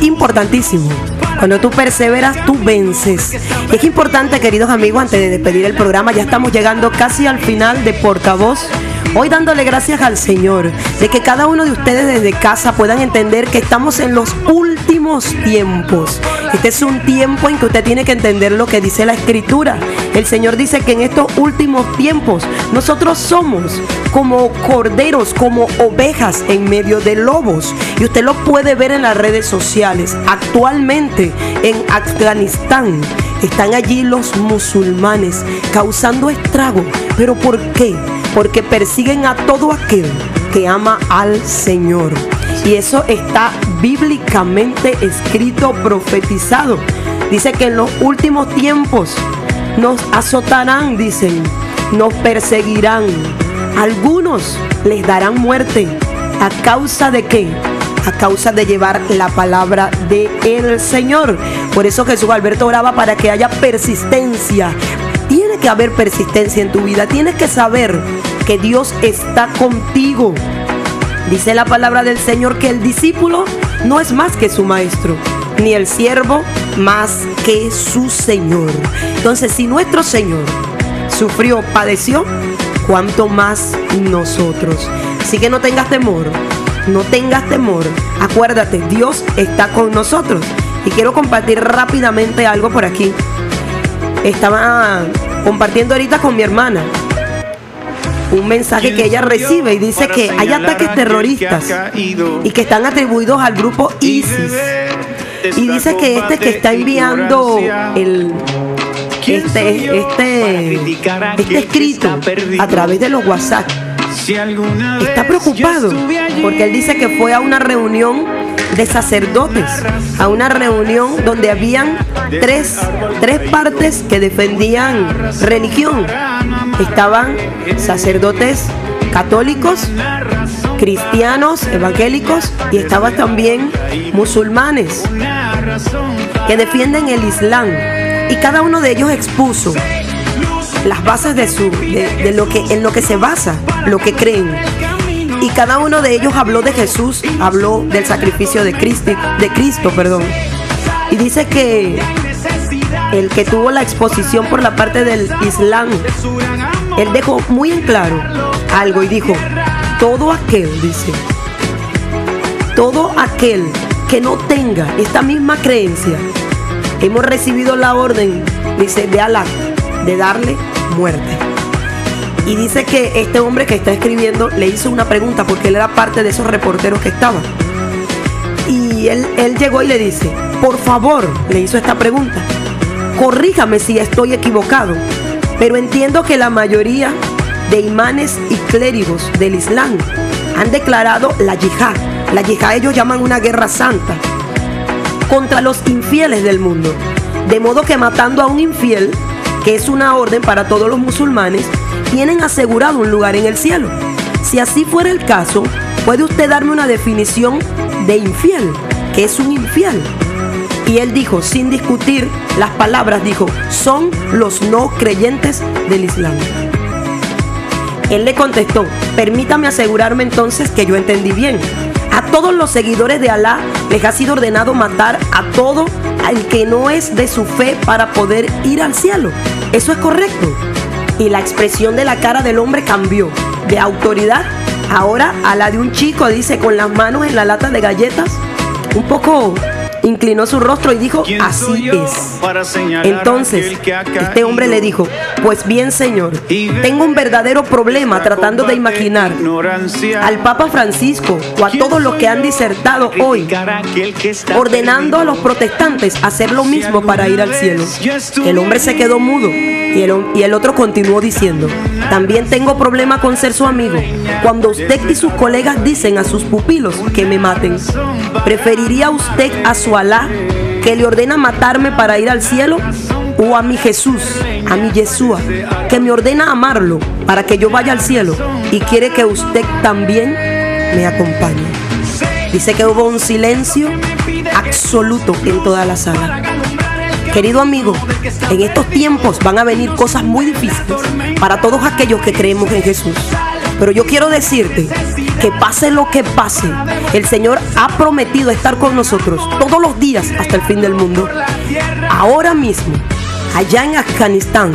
Importantísimo. Cuando tú perseveras, tú vences. Y es importante, queridos amigos, antes de despedir el programa, ya estamos llegando casi al final de Portavoz. Hoy dándole gracias al Señor de que cada uno de ustedes desde casa puedan entender que estamos en los últimos tiempos. Este es un tiempo en que usted tiene que entender lo que dice la Escritura. El Señor dice que en estos últimos tiempos nosotros somos como corderos, como ovejas en medio de lobos. Y usted lo puede ver en las redes sociales. Actualmente en Afganistán están allí los musulmanes causando estrago. ¿Pero por qué? Porque persiguen a todo aquel que ama al Señor. Y eso está bíblicamente escrito, profetizado. Dice que en los últimos tiempos nos azotarán, dicen, nos perseguirán. Algunos les darán muerte. ¿A causa de qué? A causa de llevar la palabra de el Señor. Por eso Jesús Alberto oraba para que haya persistencia. Que haber persistencia en tu vida. Tienes que saber que Dios está contigo. Dice la palabra del Señor que el discípulo no es más que su maestro, ni el siervo más que su Señor. Entonces, si nuestro Señor sufrió, padeció, cuanto más nosotros. Así que no tengas temor, no tengas temor. Acuérdate, Dios está con nosotros. Y quiero compartir rápidamente algo por aquí. Estaba compartiendo ahorita con mi hermana un mensaje que ella recibe y dice que hay ataques terroristas y que están atribuidos al grupo ISIS. Y dice que este que está enviando el este, este, este escrito a través de los WhatsApp está preocupado porque él dice que fue a una reunión de sacerdotes, a una reunión donde habían tres, tres partes que defendían religión. Estaban sacerdotes católicos, cristianos, evangélicos y estaban también musulmanes que defienden el Islam. Y cada uno de ellos expuso las bases de su de, lo que en lo que se basa, lo que creen. Y cada uno de ellos habló de Jesús, habló del sacrificio de Cristo, de Cristo, perdón. Y dice que el que tuvo la exposición por la parte del Islam, él dejó muy en claro algo y dijo, todo aquel, dice, todo aquel que no tenga esta misma creencia, hemos recibido la orden, dice, de Alá, de darle muerte. Y dice que este hombre que está escribiendo le hizo una pregunta porque él era parte de esos reporteros que estaban. Y él, él llegó y le dice, por favor, le hizo esta pregunta, corríjame si estoy equivocado, pero entiendo que la mayoría de imanes y clérigos del Islam han declarado la yihad. La yihad ellos llaman una guerra santa contra los infieles del mundo. De modo que matando a un infiel, que es una orden para todos los musulmanes, tienen asegurado un lugar en el cielo. Si así fuera el caso, ¿puede usted darme una definición de infiel? ¿Qué es un infiel? Y él dijo, sin discutir las palabras, dijo, son los no creyentes del Islam. Él le contestó, permítame asegurarme entonces que yo entendí bien. A todos los seguidores de Alá les ha sido ordenado matar a todo el que no es de su fe para poder ir al cielo. ¿Eso es correcto? Y la expresión de la cara del hombre cambió. De autoridad ahora a la de un chico, dice, con las manos en la lata de galletas, un poco inclinó su rostro y dijo, así es. Entonces, este hombre le dijo, pues bien Señor, tengo un verdadero problema tratando de imaginar al Papa Francisco o a todos los que han disertado hoy, ordenando a los protestantes hacer lo mismo para ir al cielo. El hombre se quedó mudo y el, otro continuó diciendo, también tengo problema con ser su amigo. Cuando usted y sus colegas dicen a sus pupilos que me maten, ¿preferiría usted a su Alá que le ordena matarme para ir al cielo? ¿O a mi Jesús, a mi Yeshua, que me ordena amarlo para que yo vaya al cielo y quiere que usted también me acompañe? Dice que hubo un silencio absoluto en toda la sala. Querido amigo, en estos tiempos van a venir cosas muy difíciles para todos aquellos que creemos en Jesús. Pero yo quiero decirte que pase lo que pase, el Señor ha prometido estar con nosotros todos los días hasta el fin del mundo. Ahora mismo, allá en Afganistán,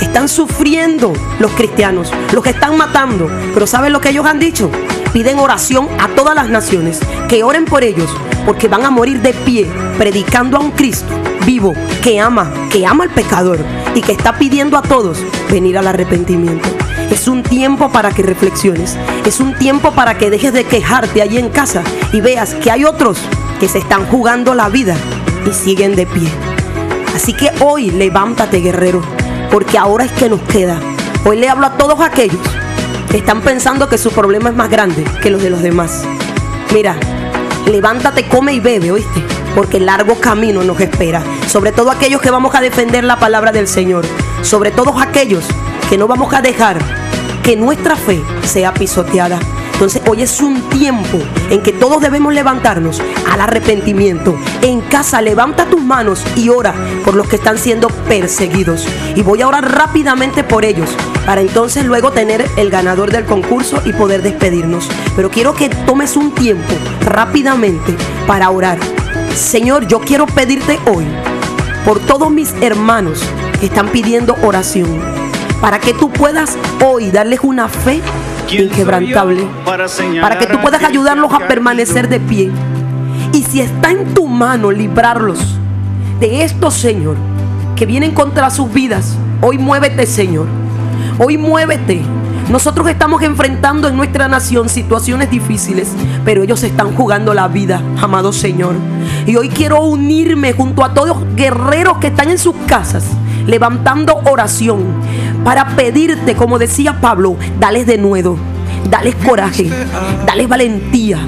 están sufriendo los cristianos, los que están matando. Pero ¿saben lo que ellos han dicho? Piden oración a todas las naciones, que oren por ellos, porque van a morir de pie, predicando a un Cristo vivo, que ama, que ama al pecador y que está pidiendo a todos venir al arrepentimiento. Es un tiempo para que reflexiones. Es un tiempo para que dejes de quejarte allí en casa y veas que hay otros que se están jugando la vida y siguen de pie. Así que hoy levántate guerrero, porque ahora es que nos queda. Hoy le hablo a todos aquellos que están pensando que su problema es más grande que los de los demás. Mira, levántate, come y bebe, ¿oíste? Porque largo camino nos espera. Sobre todo aquellos que vamos a defender la palabra del Señor. Sobre todos aquellos que no vamos a dejar que nuestra fe sea pisoteada. Entonces hoy es un tiempo en que todos debemos levantarnos al arrepentimiento. En casa levanta tus manos y ora por los que están siendo perseguidos. Y voy a orar rápidamente por ellos para entonces luego tener el ganador del concurso y poder despedirnos. Pero quiero que tomes un tiempo rápidamente para orar. Señor, yo quiero pedirte hoy por todos mis hermanos que están pidiendo oración, para que tú puedas hoy darles una fe inquebrantable, para que tú puedas ayudarlos a permanecer de pie. Y si está en tu mano librarlos de estos, Señor, que vienen contra sus vidas, hoy muévete, Señor. Hoy muévete. Nosotros estamos enfrentando en nuestra nación situaciones difíciles, pero ellos están jugando la vida, amado Señor. Y hoy quiero unirme junto a todos los guerreros que están en sus casas, levantando oración para pedirte, como decía Pablo, dales de nuevo, dales coraje, dales valentía,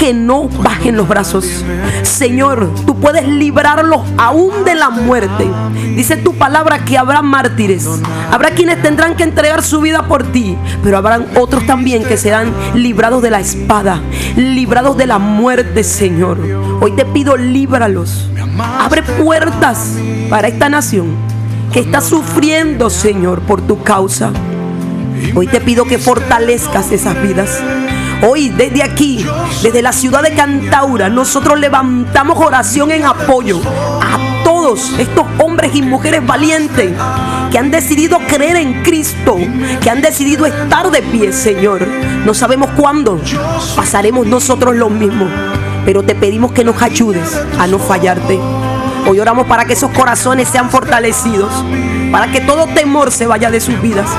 que no bajen los brazos. Señor, tú puedes librarlos aún de la muerte. Dice tu palabra que habrá mártires. Habrá quienes tendrán que entregar su vida por ti, pero habrán otros también que serán librados de la espada, librados de la muerte, Señor. Hoy te pido, líbralos. Abre puertas para esta nación que está sufriendo, Señor, por tu causa. Hoy te pido que fortalezcas esas vidas. Hoy desde aquí, desde la ciudad de Cantaura, nosotros levantamos oración en apoyo a todos estos hombres y mujeres valientes que han decidido creer en Cristo, que han decidido estar de pie, Señor. No sabemos cuándo pasaremos nosotros lo mismo, pero te pedimos que nos ayudes a no fallarte. Hoy oramos para que esos corazones sean fortalecidos, para que todo temor se vaya de sus vidas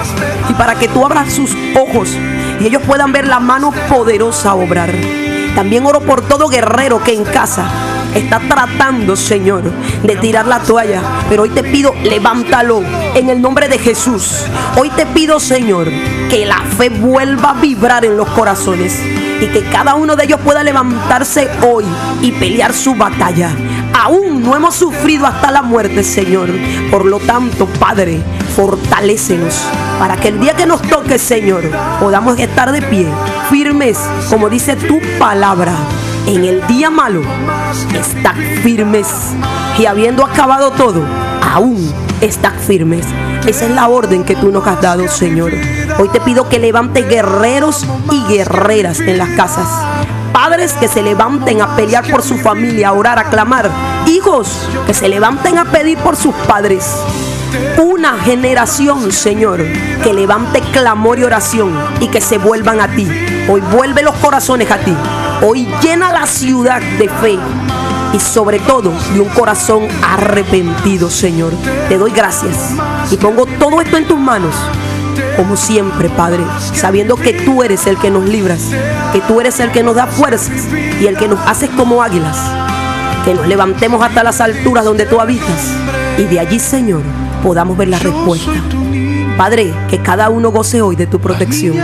y para que tú abras sus ojos y ellos puedan ver la mano poderosa obrar. También oro por todo guerrero que en casa está tratando, Señor, de tirar la toalla. Pero hoy te pido, levántalo en el nombre de Jesús. Hoy te pido, Señor, que la fe vuelva a vibrar en los corazones y que cada uno de ellos pueda levantarse hoy y pelear su batalla. Aún no hemos sufrido hasta la muerte, Señor. Por lo tanto, Padre, fortalécenos para que el día que nos toque, Señor, podamos estar de pie, firmes, como dice tu palabra. En el día malo, estar firmes. Y habiendo acabado todo, aún estar firmes. Esa es la orden que tú nos has dado, Señor. Hoy te pido que levantes guerreros y guerreras en las casas. Padres que se levanten a pelear por su familia, a orar, a clamar. Hijos que se levanten a pedir por sus padres. Una generación, Señor, que levante clamor y oración y que se vuelvan a ti. Hoy vuelve los corazones a ti. Hoy llena la ciudad de fe y sobre todo de un corazón arrepentido, Señor. Te doy gracias y pongo todo esto en tus manos. Como siempre, Padre, sabiendo que tú eres el que nos libras, que tú eres el que nos da fuerzas y el que nos haces como águilas, que nos levantemos hasta las alturas donde tú habitas y de allí, Señor, podamos ver la respuesta. Padre, que cada uno goce hoy de tu protección,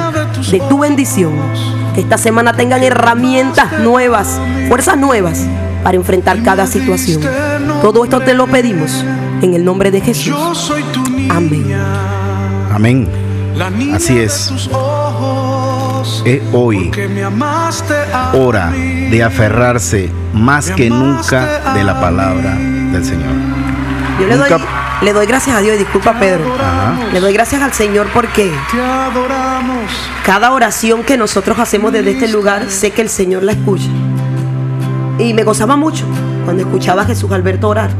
de tu bendición. Que esta semana tengan herramientas nuevas, fuerzas nuevas para enfrentar cada situación. Todo esto te lo pedimos en el nombre de Jesús. Amén. Amén. Así es. Es hoy hora de aferrarse más que nunca de la palabra del Señor. Yo le doy Nunca- Le doy gracias a Dios y disculpa Pedro. Le doy gracias al Señor porque cada oración que nosotros hacemos desde este lugar, sé que el Señor la escucha. Y me gozaba mucho cuando escuchaba a Jesús Alberto orar.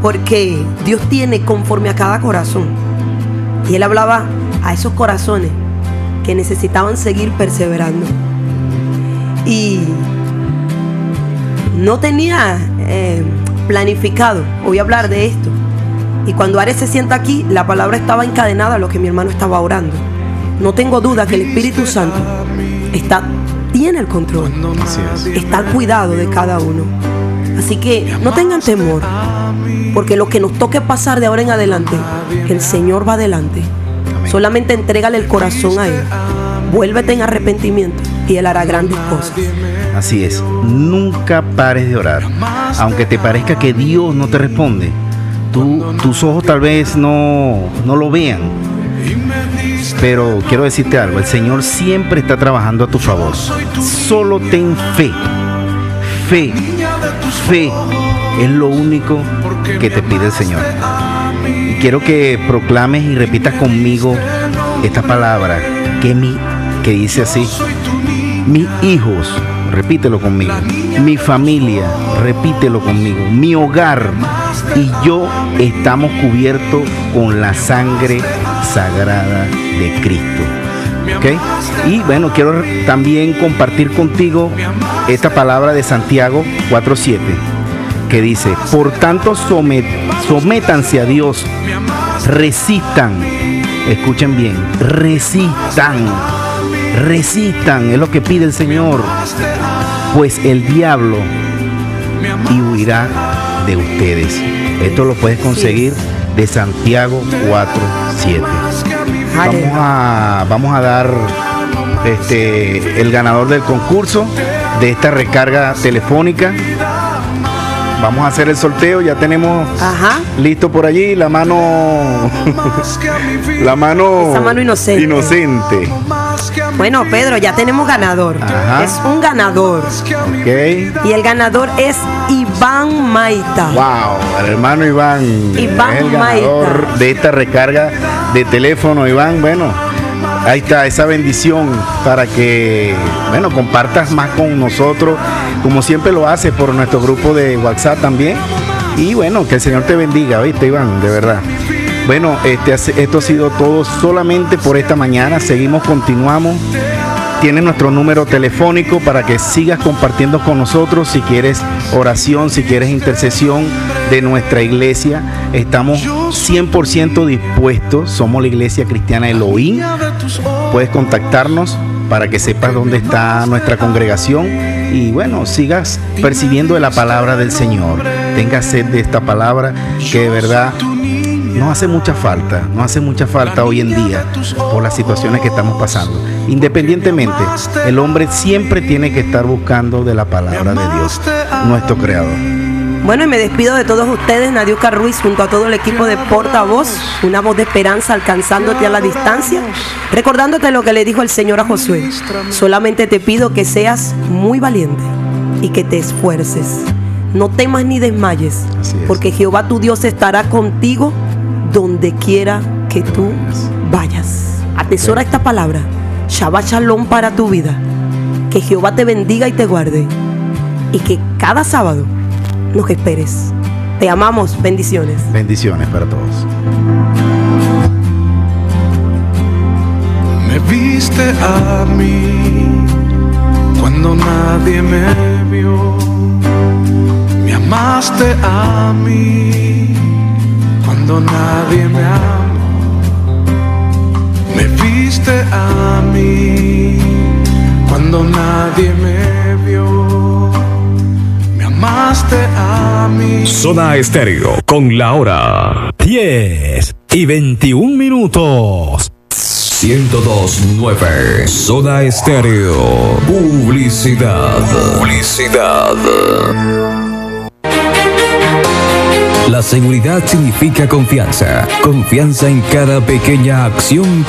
Porque Dios tiene conforme a cada corazón. Y Él hablaba a esos corazones que necesitaban seguir perseverando. Y no tenía eh, planificado, voy a hablar de esto. Y cuando Ares se sienta aquí, la palabra estaba encadenada a lo que mi hermano estaba orando. No tengo duda que el Espíritu Santo está, tiene el control, está al cuidado de cada uno. Así que no tengan temor, porque lo que nos toque pasar de ahora en adelante, el Señor va adelante. Solamente entrégale el corazón a Él. Vuélvete en arrepentimiento y Él hará grandes cosas. Así es, nunca pares de orar. Aunque te parezca que Dios no te responde, tus ojos tal vez no, no lo vean. Pero quiero decirte algo, el Señor siempre está trabajando a tu favor. Solo ten fe. Fe. Fe es lo único que te pide el Señor. quiero que proclames y repitas conmigo esta palabra que, mi, que dice así. Mis hijos repítelo conmigo. Mi familia, repítelo conmigo. Mi hogar y yo estamos cubiertos con la sangre sagrada de Cristo. Y bueno, quiero también compartir contigo esta palabra de Santiago 4.7 que dice, por tanto sométanse a Dios, resistan, escuchen bien, resistan resistan, es lo que pide el Señor, pues el diablo y huirá de ustedes. Esto lo puedes conseguir de Santiago 4.7. Vamos a, vamos a dar este, el ganador del concurso de esta recarga telefónica. Vamos a hacer el sorteo, ya tenemos listo por allí la mano la mano, mano inocente. inocente. Bueno, Pedro, ya tenemos ganador. Es un ganador. Y el ganador es Iván Maita. Wow, el hermano Iván. Iván el ganador de esta recarga de teléfono, Iván. Bueno, ahí está esa bendición para que, bueno, compartas más con nosotros, como siempre lo haces por nuestro grupo de WhatsApp también. Y bueno, que el Señor te bendiga, ¿viste, Iván? De verdad. Bueno, este, esto ha sido todo solamente por esta mañana. Seguimos, continuamos. Tienes nuestro número telefónico para que sigas compartiendo con nosotros. Si quieres oración, si quieres intercesión de nuestra iglesia, estamos 100% dispuestos. Somos la iglesia cristiana Elohim. Puedes contactarnos para que sepas dónde está nuestra congregación y bueno, sigas percibiendo la palabra del Señor. Tenga sed de esta palabra que de verdad no hace mucha falta, no hace mucha falta hoy en día por las situaciones que estamos pasando. Independientemente, el hombre siempre tiene que estar buscando de la palabra de Dios, nuestro creador. Bueno, y me despido de todos ustedes, Nadiuca Ruiz, junto a todo el equipo de Portavoz, una voz de esperanza alcanzándote a la distancia, recordándote lo que le dijo el Señor a Josué. Solamente te pido que seas muy valiente y que te esfuerces. No temas ni desmayes, porque Jehová tu Dios estará contigo donde quiera que tú vayas. Atesora esta palabra. Shabbat Shalom para tu vida. Que Jehová te bendiga y te guarde. Y que cada sábado nos esperes. Te amamos. Bendiciones. Bendiciones para todos. Me viste a mí cuando nadie me vio. Me amaste a mí cuando nadie me amó. Me viste a mí cuando nadie me vio. Me amaste a mí. Zona Estéreo con la hora 10 y 21 minutos. 1029 Zona Estéreo. Publicidad. Publicidad. Seguridad significa confianza. Confianza en cada pequeña acción.